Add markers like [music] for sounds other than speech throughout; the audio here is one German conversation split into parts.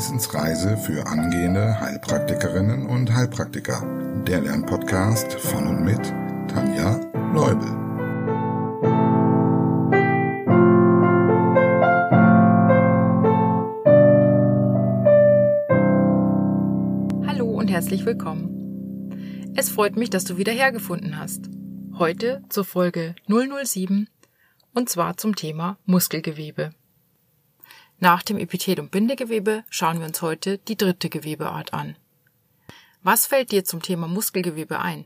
Wissensreise für angehende Heilpraktikerinnen und Heilpraktiker. Der Lernpodcast von und mit Tanja Leubel. Hallo und herzlich willkommen. Es freut mich, dass du wieder hergefunden hast. Heute zur Folge 007 und zwar zum Thema Muskelgewebe. Nach dem Epithel- und Bindegewebe schauen wir uns heute die dritte Gewebeart an. Was fällt dir zum Thema Muskelgewebe ein?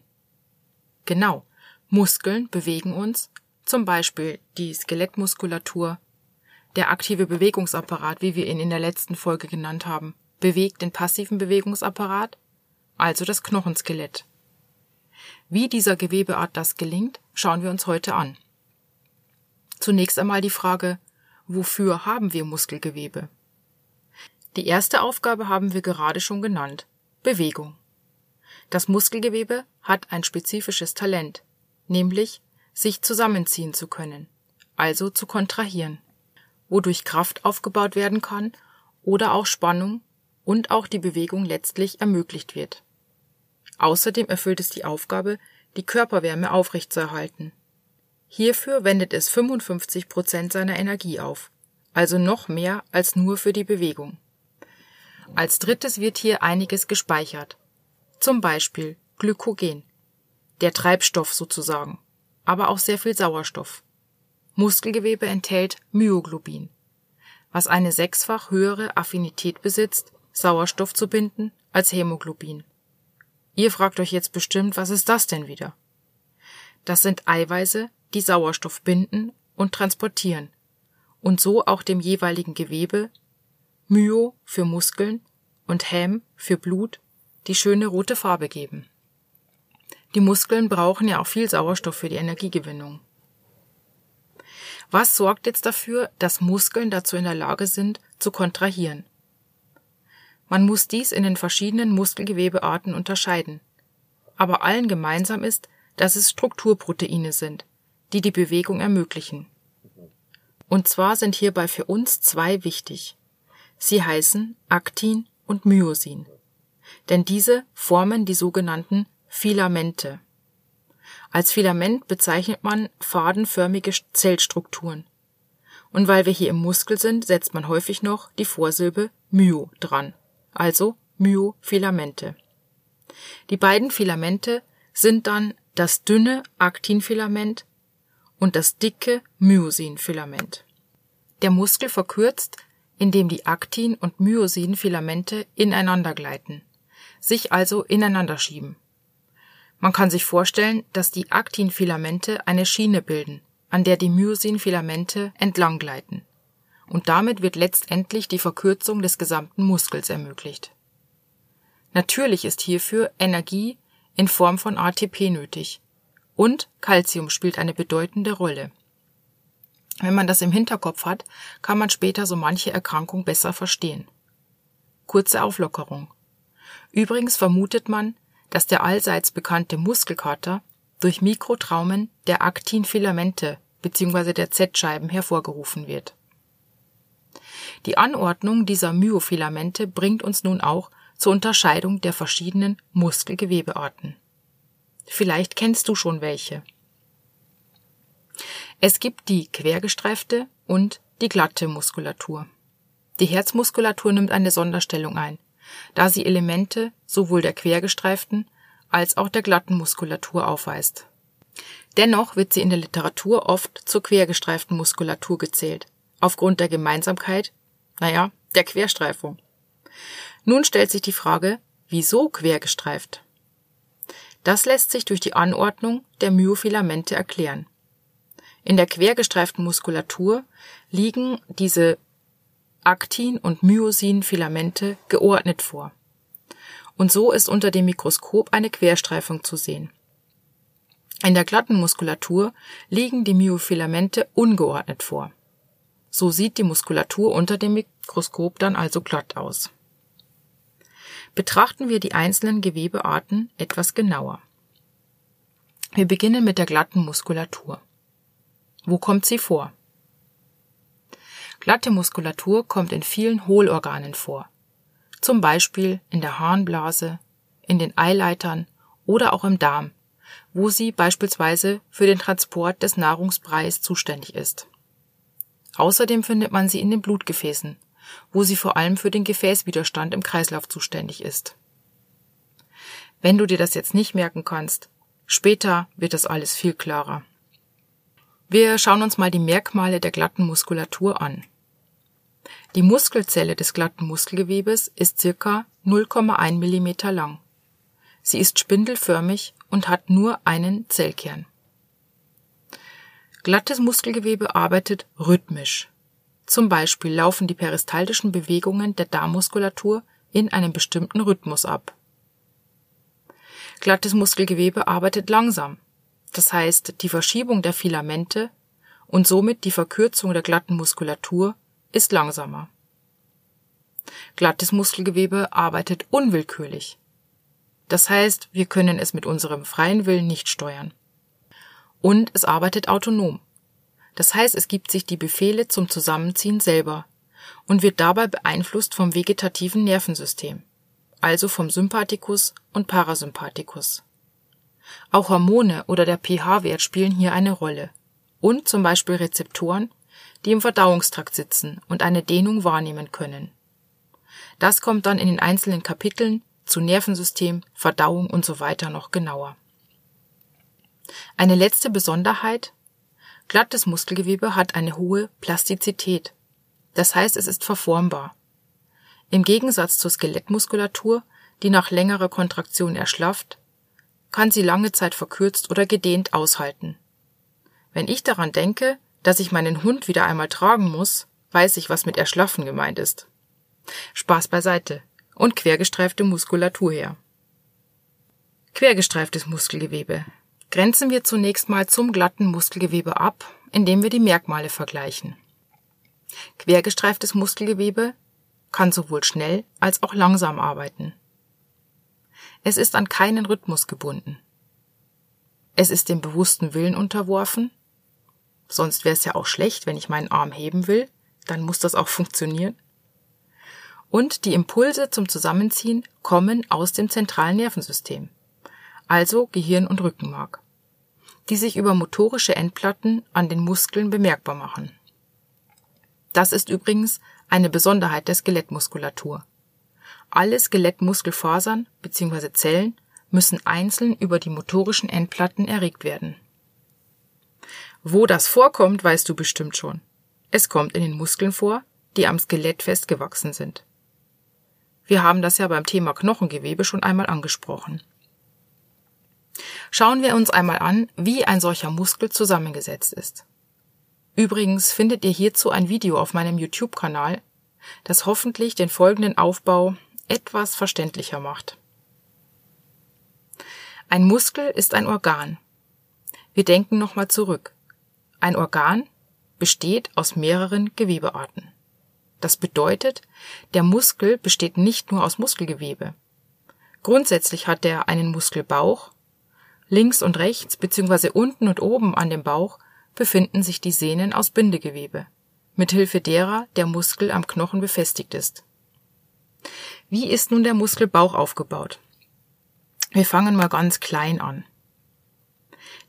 Genau, Muskeln bewegen uns, zum Beispiel die Skelettmuskulatur, der aktive Bewegungsapparat, wie wir ihn in der letzten Folge genannt haben, bewegt den passiven Bewegungsapparat, also das Knochenskelett. Wie dieser Gewebeart das gelingt, schauen wir uns heute an. Zunächst einmal die Frage, Wofür haben wir Muskelgewebe? Die erste Aufgabe haben wir gerade schon genannt. Bewegung. Das Muskelgewebe hat ein spezifisches Talent, nämlich sich zusammenziehen zu können, also zu kontrahieren, wodurch Kraft aufgebaut werden kann oder auch Spannung und auch die Bewegung letztlich ermöglicht wird. Außerdem erfüllt es die Aufgabe, die Körperwärme aufrechtzuerhalten. Hierfür wendet es 55 Prozent seiner Energie auf, also noch mehr als nur für die Bewegung. Als drittes wird hier einiges gespeichert. Zum Beispiel Glykogen, der Treibstoff sozusagen, aber auch sehr viel Sauerstoff. Muskelgewebe enthält Myoglobin, was eine sechsfach höhere Affinität besitzt, Sauerstoff zu binden als Hämoglobin. Ihr fragt euch jetzt bestimmt, was ist das denn wieder? Das sind Eiweiße, die Sauerstoff binden und transportieren und so auch dem jeweiligen Gewebe Myo für Muskeln und Häm für Blut die schöne rote Farbe geben. Die Muskeln brauchen ja auch viel Sauerstoff für die Energiegewinnung. Was sorgt jetzt dafür, dass Muskeln dazu in der Lage sind, zu kontrahieren? Man muss dies in den verschiedenen Muskelgewebearten unterscheiden. Aber allen gemeinsam ist, dass es Strukturproteine sind, die die Bewegung ermöglichen. Und zwar sind hierbei für uns zwei wichtig. Sie heißen Aktin und Myosin. Denn diese formen die sogenannten Filamente. Als Filament bezeichnet man fadenförmige Zellstrukturen. Und weil wir hier im Muskel sind, setzt man häufig noch die Vorsilbe Myo dran, also Myofilamente. Die beiden Filamente sind dann das dünne Aktinfilament und das dicke Myosinfilament. Der Muskel verkürzt, indem die Aktin- und Myosinfilamente ineinander gleiten, sich also ineinander schieben. Man kann sich vorstellen, dass die Aktinfilamente eine Schiene bilden, an der die Myosinfilamente entlang gleiten. Und damit wird letztendlich die Verkürzung des gesamten Muskels ermöglicht. Natürlich ist hierfür Energie in Form von ATP nötig, und Calcium spielt eine bedeutende Rolle. Wenn man das im Hinterkopf hat, kann man später so manche Erkrankung besser verstehen. Kurze Auflockerung. Übrigens vermutet man, dass der allseits bekannte Muskelkater durch Mikrotraumen der Aktinfilamente bzw. der Z-Scheiben hervorgerufen wird. Die Anordnung dieser Myofilamente bringt uns nun auch zur Unterscheidung der verschiedenen Muskelgewebearten. Vielleicht kennst du schon welche. Es gibt die quergestreifte und die glatte Muskulatur. Die Herzmuskulatur nimmt eine Sonderstellung ein, da sie Elemente sowohl der quergestreiften als auch der glatten Muskulatur aufweist. Dennoch wird sie in der Literatur oft zur quergestreiften Muskulatur gezählt, aufgrund der Gemeinsamkeit, naja, der Querstreifung. Nun stellt sich die Frage, wieso quergestreift? Das lässt sich durch die Anordnung der Myofilamente erklären. In der quergestreiften Muskulatur liegen diese Aktin- und Myosin-Filamente geordnet vor. Und so ist unter dem Mikroskop eine Querstreifung zu sehen. In der glatten Muskulatur liegen die Myofilamente ungeordnet vor. So sieht die Muskulatur unter dem Mikroskop dann also glatt aus. Betrachten wir die einzelnen Gewebearten etwas genauer. Wir beginnen mit der glatten Muskulatur. Wo kommt sie vor? Glatte Muskulatur kommt in vielen Hohlorganen vor. zum Beispiel in der Harnblase, in den Eileitern oder auch im Darm, wo sie beispielsweise für den Transport des Nahrungsbreis zuständig ist. Außerdem findet man sie in den Blutgefäßen, wo sie vor allem für den Gefäßwiderstand im Kreislauf zuständig ist. Wenn du dir das jetzt nicht merken kannst, später wird das alles viel klarer. Wir schauen uns mal die Merkmale der glatten Muskulatur an. Die Muskelzelle des glatten Muskelgewebes ist circa 0,1 mm lang. Sie ist spindelförmig und hat nur einen Zellkern. Glattes Muskelgewebe arbeitet rhythmisch. Zum Beispiel laufen die peristaltischen Bewegungen der Darmmuskulatur in einem bestimmten Rhythmus ab. Glattes Muskelgewebe arbeitet langsam. Das heißt, die Verschiebung der Filamente und somit die Verkürzung der glatten Muskulatur ist langsamer. Glattes Muskelgewebe arbeitet unwillkürlich. Das heißt, wir können es mit unserem freien Willen nicht steuern. Und es arbeitet autonom. Das heißt, es gibt sich die Befehle zum Zusammenziehen selber und wird dabei beeinflusst vom vegetativen Nervensystem, also vom Sympathikus und Parasympathikus. Auch Hormone oder der pH-Wert spielen hier eine Rolle und zum Beispiel Rezeptoren, die im Verdauungstrakt sitzen und eine Dehnung wahrnehmen können. Das kommt dann in den einzelnen Kapiteln zu Nervensystem, Verdauung und so weiter noch genauer. Eine letzte Besonderheit. Glattes Muskelgewebe hat eine hohe Plastizität. Das heißt, es ist verformbar. Im Gegensatz zur Skelettmuskulatur, die nach längerer Kontraktion erschlafft, kann sie lange Zeit verkürzt oder gedehnt aushalten. Wenn ich daran denke, dass ich meinen Hund wieder einmal tragen muss, weiß ich, was mit erschlaffen gemeint ist. Spaß beiseite und quergestreifte Muskulatur her. Quergestreiftes Muskelgewebe. Grenzen wir zunächst mal zum glatten Muskelgewebe ab, indem wir die Merkmale vergleichen. Quergestreiftes Muskelgewebe kann sowohl schnell als auch langsam arbeiten. Es ist an keinen Rhythmus gebunden. Es ist dem bewussten Willen unterworfen. Sonst wäre es ja auch schlecht, wenn ich meinen Arm heben will, dann muss das auch funktionieren und die Impulse zum Zusammenziehen kommen aus dem zentralen Nervensystem, also Gehirn und Rückenmark, die sich über motorische Endplatten an den Muskeln bemerkbar machen. Das ist übrigens eine Besonderheit der Skelettmuskulatur. Alle Skelettmuskelfasern bzw. Zellen müssen einzeln über die motorischen Endplatten erregt werden. Wo das vorkommt, weißt du bestimmt schon. Es kommt in den Muskeln vor, die am Skelett festgewachsen sind. Wir haben das ja beim Thema Knochengewebe schon einmal angesprochen. Schauen wir uns einmal an, wie ein solcher Muskel zusammengesetzt ist. Übrigens findet ihr hierzu ein Video auf meinem YouTube-Kanal, das hoffentlich den folgenden Aufbau etwas verständlicher macht. Ein Muskel ist ein Organ. Wir denken nochmal zurück. Ein Organ besteht aus mehreren Gewebearten. Das bedeutet, der Muskel besteht nicht nur aus Muskelgewebe. Grundsätzlich hat er einen Muskelbauch. Links und rechts bzw. unten und oben an dem Bauch befinden sich die Sehnen aus Bindegewebe, mithilfe derer der Muskel am Knochen befestigt ist. Wie ist nun der Muskelbauch aufgebaut? Wir fangen mal ganz klein an.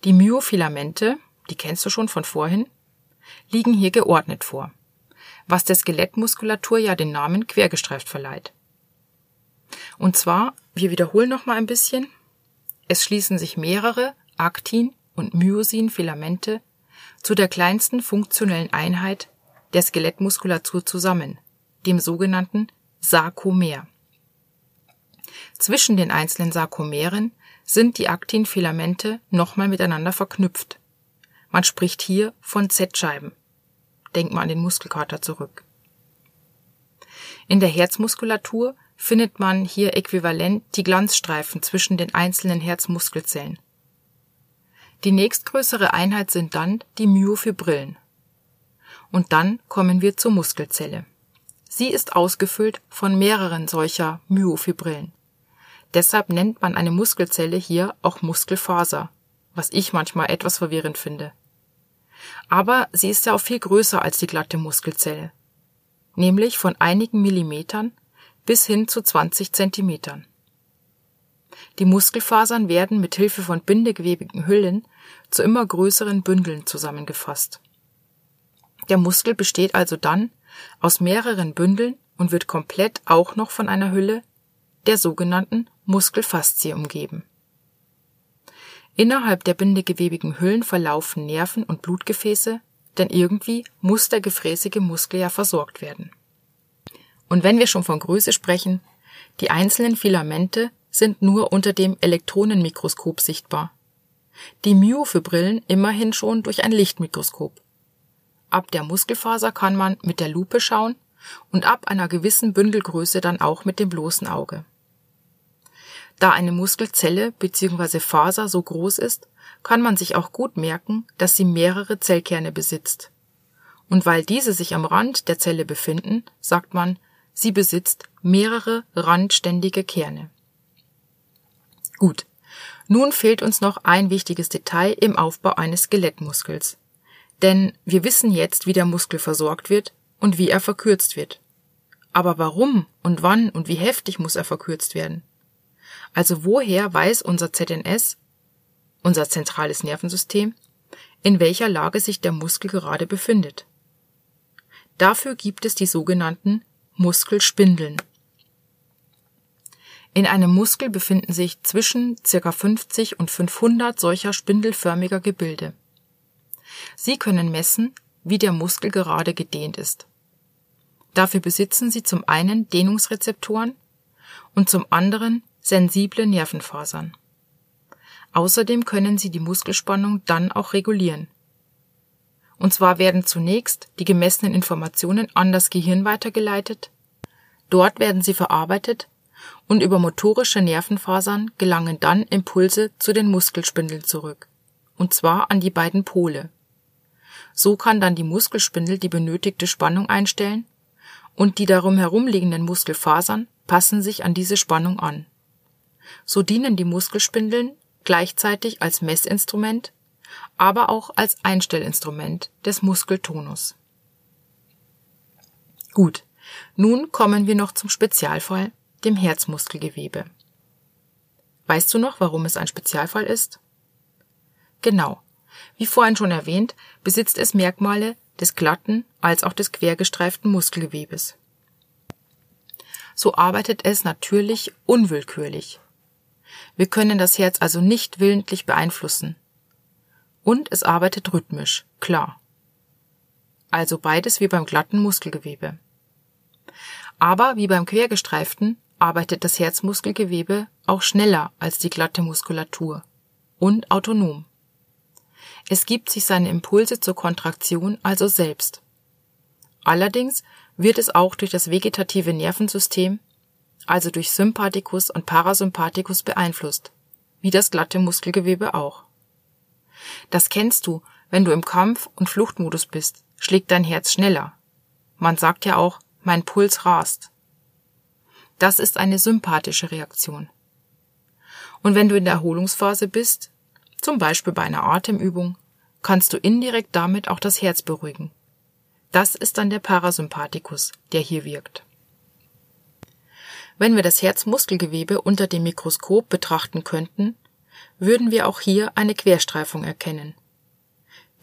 Die Myofilamente, die kennst du schon von vorhin, liegen hier geordnet vor was der Skelettmuskulatur ja den Namen quergestreift verleiht. Und zwar, wir wiederholen noch mal ein bisschen, es schließen sich mehrere Aktin- und Myosin-Filamente zu der kleinsten funktionellen Einheit der Skelettmuskulatur zusammen, dem sogenannten Sarkomer. Zwischen den einzelnen Sarkomeren sind die Aktinfilamente nochmal miteinander verknüpft. Man spricht hier von Z-Scheiben. Denk mal an den Muskelkater zurück. In der Herzmuskulatur findet man hier äquivalent die Glanzstreifen zwischen den einzelnen Herzmuskelzellen. Die nächstgrößere Einheit sind dann die Myofibrillen. Und dann kommen wir zur Muskelzelle. Sie ist ausgefüllt von mehreren solcher Myofibrillen. Deshalb nennt man eine Muskelzelle hier auch Muskelfaser, was ich manchmal etwas verwirrend finde. Aber sie ist ja auch viel größer als die glatte Muskelzelle. Nämlich von einigen Millimetern bis hin zu 20 Zentimetern. Die Muskelfasern werden mit Hilfe von bindegewebigen Hüllen zu immer größeren Bündeln zusammengefasst. Der Muskel besteht also dann aus mehreren Bündeln und wird komplett auch noch von einer Hülle, der sogenannten Muskelfaszie, umgeben. Innerhalb der bindegewebigen Hüllen verlaufen Nerven und Blutgefäße, denn irgendwie muss der gefräßige Muskel ja versorgt werden. Und wenn wir schon von Größe sprechen, die einzelnen Filamente sind nur unter dem Elektronenmikroskop sichtbar. Die Myofibrillen immerhin schon durch ein Lichtmikroskop. Ab der Muskelfaser kann man mit der Lupe schauen und ab einer gewissen Bündelgröße dann auch mit dem bloßen Auge. Da eine Muskelzelle bzw. Faser so groß ist, kann man sich auch gut merken, dass sie mehrere Zellkerne besitzt. Und weil diese sich am Rand der Zelle befinden, sagt man, sie besitzt mehrere randständige Kerne. Gut, nun fehlt uns noch ein wichtiges Detail im Aufbau eines Skelettmuskels. Denn wir wissen jetzt, wie der Muskel versorgt wird und wie er verkürzt wird. Aber warum und wann und wie heftig muss er verkürzt werden? Also woher weiß unser ZNS, unser zentrales Nervensystem, in welcher Lage sich der Muskel gerade befindet? Dafür gibt es die sogenannten Muskelspindeln. In einem Muskel befinden sich zwischen ca. 50 und 500 solcher spindelförmiger Gebilde. Sie können messen, wie der Muskel gerade gedehnt ist. Dafür besitzen sie zum einen Dehnungsrezeptoren und zum anderen sensible Nervenfasern. Außerdem können sie die Muskelspannung dann auch regulieren. Und zwar werden zunächst die gemessenen Informationen an das Gehirn weitergeleitet, dort werden sie verarbeitet und über motorische Nervenfasern gelangen dann Impulse zu den Muskelspindeln zurück, und zwar an die beiden Pole. So kann dann die Muskelspindel die benötigte Spannung einstellen und die darum herumliegenden Muskelfasern passen sich an diese Spannung an. So dienen die Muskelspindeln gleichzeitig als Messinstrument, aber auch als Einstellinstrument des Muskeltonus. Gut, nun kommen wir noch zum Spezialfall dem Herzmuskelgewebe. Weißt du noch, warum es ein Spezialfall ist? Genau. Wie vorhin schon erwähnt, besitzt es Merkmale des glatten als auch des quergestreiften Muskelgewebes. So arbeitet es natürlich unwillkürlich. Wir können das Herz also nicht willentlich beeinflussen. Und es arbeitet rhythmisch, klar. Also beides wie beim glatten Muskelgewebe. Aber wie beim quergestreiften arbeitet das Herzmuskelgewebe auch schneller als die glatte Muskulatur und autonom. Es gibt sich seine Impulse zur Kontraktion also selbst. Allerdings wird es auch durch das vegetative Nervensystem, also durch Sympathikus und Parasympathikus beeinflusst, wie das glatte Muskelgewebe auch. Das kennst du, wenn du im Kampf- und Fluchtmodus bist, schlägt dein Herz schneller. Man sagt ja auch, mein Puls rast. Das ist eine sympathische Reaktion. Und wenn du in der Erholungsphase bist, zum Beispiel bei einer Atemübung, kannst du indirekt damit auch das Herz beruhigen. Das ist dann der Parasympathikus, der hier wirkt. Wenn wir das Herzmuskelgewebe unter dem Mikroskop betrachten könnten, würden wir auch hier eine Querstreifung erkennen.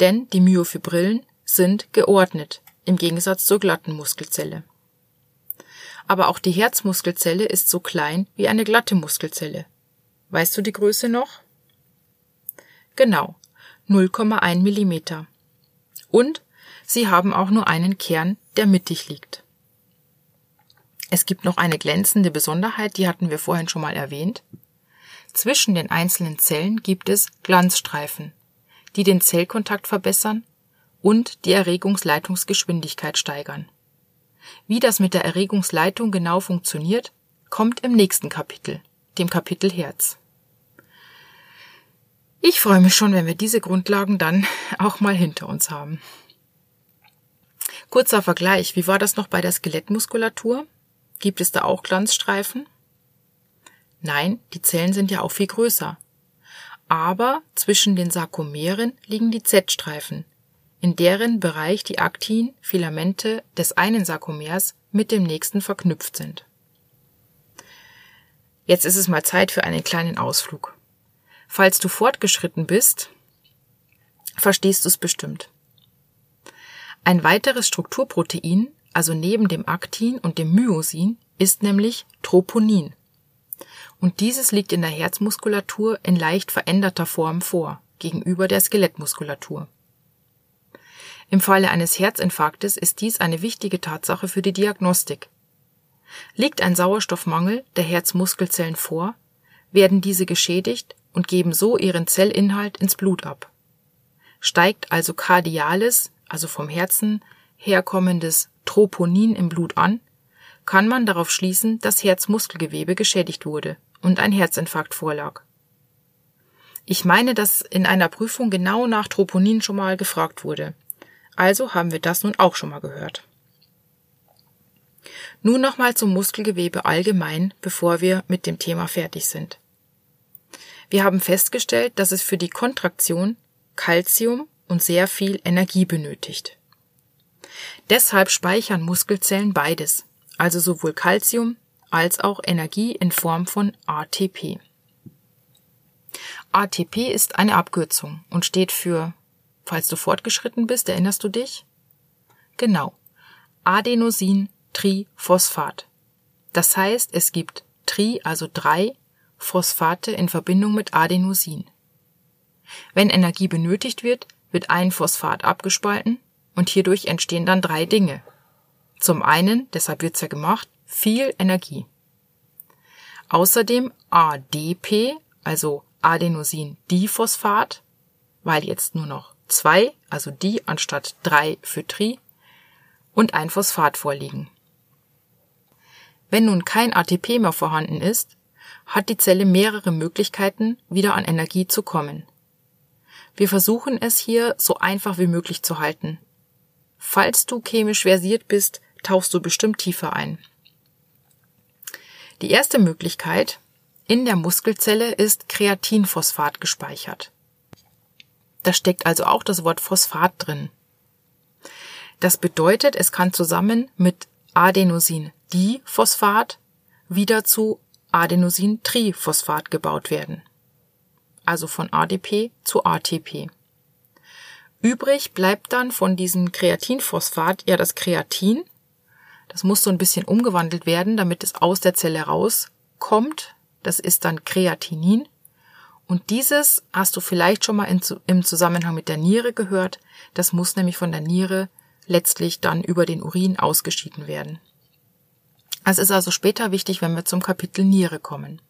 Denn die Myofibrillen sind geordnet, im Gegensatz zur glatten Muskelzelle aber auch die Herzmuskelzelle ist so klein wie eine glatte Muskelzelle. Weißt du die Größe noch? Genau, 0,1 Millimeter. Und sie haben auch nur einen Kern, der mittig liegt. Es gibt noch eine glänzende Besonderheit, die hatten wir vorhin schon mal erwähnt. Zwischen den einzelnen Zellen gibt es Glanzstreifen, die den Zellkontakt verbessern und die Erregungsleitungsgeschwindigkeit steigern. Wie das mit der Erregungsleitung genau funktioniert, kommt im nächsten Kapitel, dem Kapitel Herz. Ich freue mich schon, wenn wir diese Grundlagen dann [laughs] auch mal hinter uns haben. Kurzer Vergleich, wie war das noch bei der Skelettmuskulatur? Gibt es da auch Glanzstreifen? Nein, die Zellen sind ja auch viel größer. Aber zwischen den Sarkomeren liegen die Z-Streifen, in deren Bereich die Aktin-Filamente des einen Sarkomers mit dem nächsten verknüpft sind. Jetzt ist es mal Zeit für einen kleinen Ausflug. Falls du fortgeschritten bist, verstehst du es bestimmt. Ein weiteres Strukturprotein, also neben dem Aktin und dem Myosin, ist nämlich Troponin. Und dieses liegt in der Herzmuskulatur in leicht veränderter Form vor, gegenüber der Skelettmuskulatur. Im Falle eines Herzinfarktes ist dies eine wichtige Tatsache für die Diagnostik. Liegt ein Sauerstoffmangel der Herzmuskelzellen vor, werden diese geschädigt und geben so ihren Zellinhalt ins Blut ab. Steigt also kardiales, also vom Herzen herkommendes Troponin im Blut an, kann man darauf schließen, dass Herzmuskelgewebe geschädigt wurde und ein Herzinfarkt vorlag. Ich meine, dass in einer Prüfung genau nach Troponin schon mal gefragt wurde. Also haben wir das nun auch schon mal gehört. Nun nochmal zum Muskelgewebe allgemein, bevor wir mit dem Thema fertig sind. Wir haben festgestellt, dass es für die Kontraktion Calcium und sehr viel Energie benötigt. Deshalb speichern Muskelzellen beides, also sowohl Calcium als auch Energie in Form von ATP. ATP ist eine Abkürzung und steht für, falls du fortgeschritten bist, erinnerst du dich? Genau. Adenosin-Triphosphat. Das heißt, es gibt Tri, also drei Phosphate in Verbindung mit Adenosin. Wenn Energie benötigt wird, wird ein Phosphat abgespalten und hierdurch entstehen dann drei Dinge. Zum einen, deshalb wird's ja gemacht, viel Energie. Außerdem ADP, also Adenosin-Diphosphat, weil jetzt nur noch zwei, also die anstatt drei für Tri, und ein Phosphat vorliegen. Wenn nun kein ATP mehr vorhanden ist, hat die Zelle mehrere Möglichkeiten, wieder an Energie zu kommen. Wir versuchen es hier so einfach wie möglich zu halten. Falls du chemisch versiert bist, tauchst du bestimmt tiefer ein. Die erste Möglichkeit in der Muskelzelle ist Kreatinphosphat gespeichert. Da steckt also auch das Wort Phosphat drin. Das bedeutet, es kann zusammen mit Adenosin-Diphosphat wieder zu Adenosin-Triphosphat gebaut werden. Also von ADP zu ATP. Übrig bleibt dann von diesem Kreatinphosphat ja das Kreatin. Das muss so ein bisschen umgewandelt werden, damit es aus der Zelle rauskommt. Das ist dann Kreatinin. Und dieses hast du vielleicht schon mal in, im Zusammenhang mit der Niere gehört. Das muss nämlich von der Niere letztlich dann über den Urin ausgeschieden werden. Es ist also später wichtig, wenn wir zum Kapitel Niere kommen.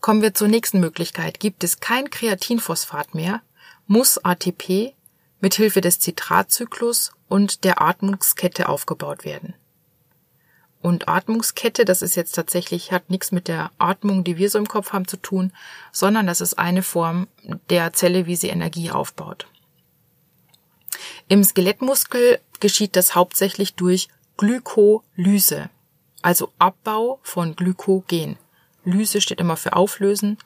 Kommen wir zur nächsten Möglichkeit. Gibt es kein Kreatinphosphat mehr, muss ATP mit Hilfe des Zitratzyklus und der Atmungskette aufgebaut werden. Und Atmungskette, das ist jetzt tatsächlich, hat nichts mit der Atmung, die wir so im Kopf haben, zu tun, sondern das ist eine Form der Zelle, wie sie Energie aufbaut. Im Skelettmuskel geschieht das hauptsächlich durch Glykolyse, also Abbau von Glykogen. Lyse steht immer für Auflösen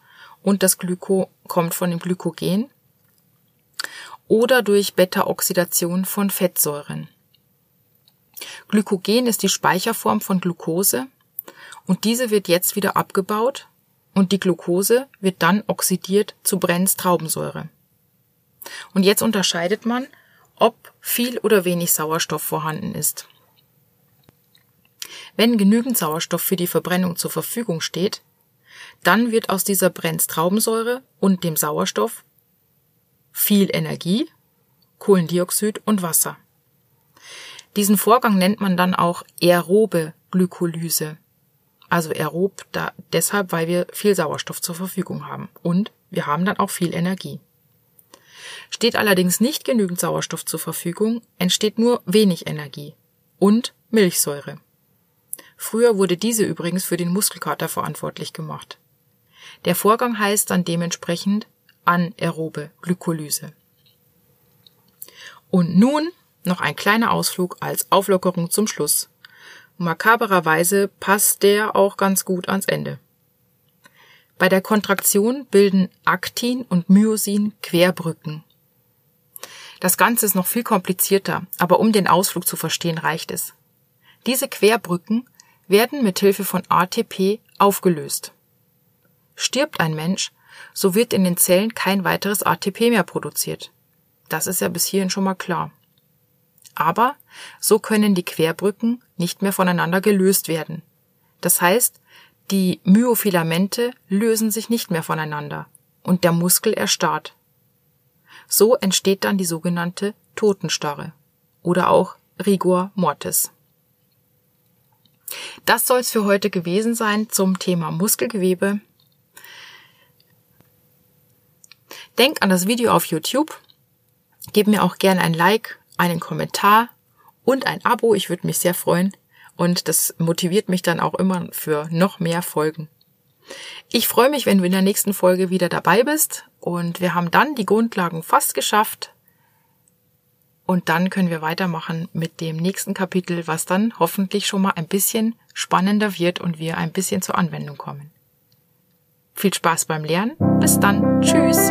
und das Glyko kommt von dem Glykogen oder durch Beta-Oxidation von Fettsäuren. Glykogen ist die Speicherform von Glucose und diese wird jetzt wieder abgebaut und die Glucose wird dann oxidiert zu Brennstraubensäure. Und jetzt unterscheidet man, ob viel oder wenig Sauerstoff vorhanden ist. Wenn genügend Sauerstoff für die Verbrennung zur Verfügung steht, dann wird aus dieser Brennstraubensäure und dem Sauerstoff viel Energie, Kohlendioxid und Wasser. Diesen Vorgang nennt man dann auch aerobe Glykolyse. Also aerob da, deshalb, weil wir viel Sauerstoff zur Verfügung haben. Und wir haben dann auch viel Energie. Steht allerdings nicht genügend Sauerstoff zur Verfügung, entsteht nur wenig Energie und Milchsäure. Früher wurde diese übrigens für den Muskelkater verantwortlich gemacht. Der Vorgang heißt dann dementsprechend anaerobe Glykolyse. Und nun noch ein kleiner Ausflug als Auflockerung zum Schluss. Makabererweise passt der auch ganz gut ans Ende. Bei der Kontraktion bilden Aktin und Myosin Querbrücken. Das Ganze ist noch viel komplizierter, aber um den Ausflug zu verstehen reicht es. Diese Querbrücken werden mit Hilfe von ATP aufgelöst. Stirbt ein Mensch, so wird in den Zellen kein weiteres ATP mehr produziert. Das ist ja bis hierhin schon mal klar. Aber so können die Querbrücken nicht mehr voneinander gelöst werden. Das heißt, die Myofilamente lösen sich nicht mehr voneinander und der Muskel erstarrt. So entsteht dann die sogenannte Totenstarre oder auch Rigor Mortis. Das soll es für heute gewesen sein zum Thema Muskelgewebe. Denk an das Video auf YouTube. Gib mir auch gerne ein Like, einen Kommentar und ein Abo. Ich würde mich sehr freuen. Und das motiviert mich dann auch immer für noch mehr Folgen. Ich freue mich, wenn du in der nächsten Folge wieder dabei bist und wir haben dann die Grundlagen fast geschafft. Und dann können wir weitermachen mit dem nächsten Kapitel, was dann hoffentlich schon mal ein bisschen spannender wird und wir ein bisschen zur Anwendung kommen. Viel Spaß beim Lernen. Bis dann. Tschüss.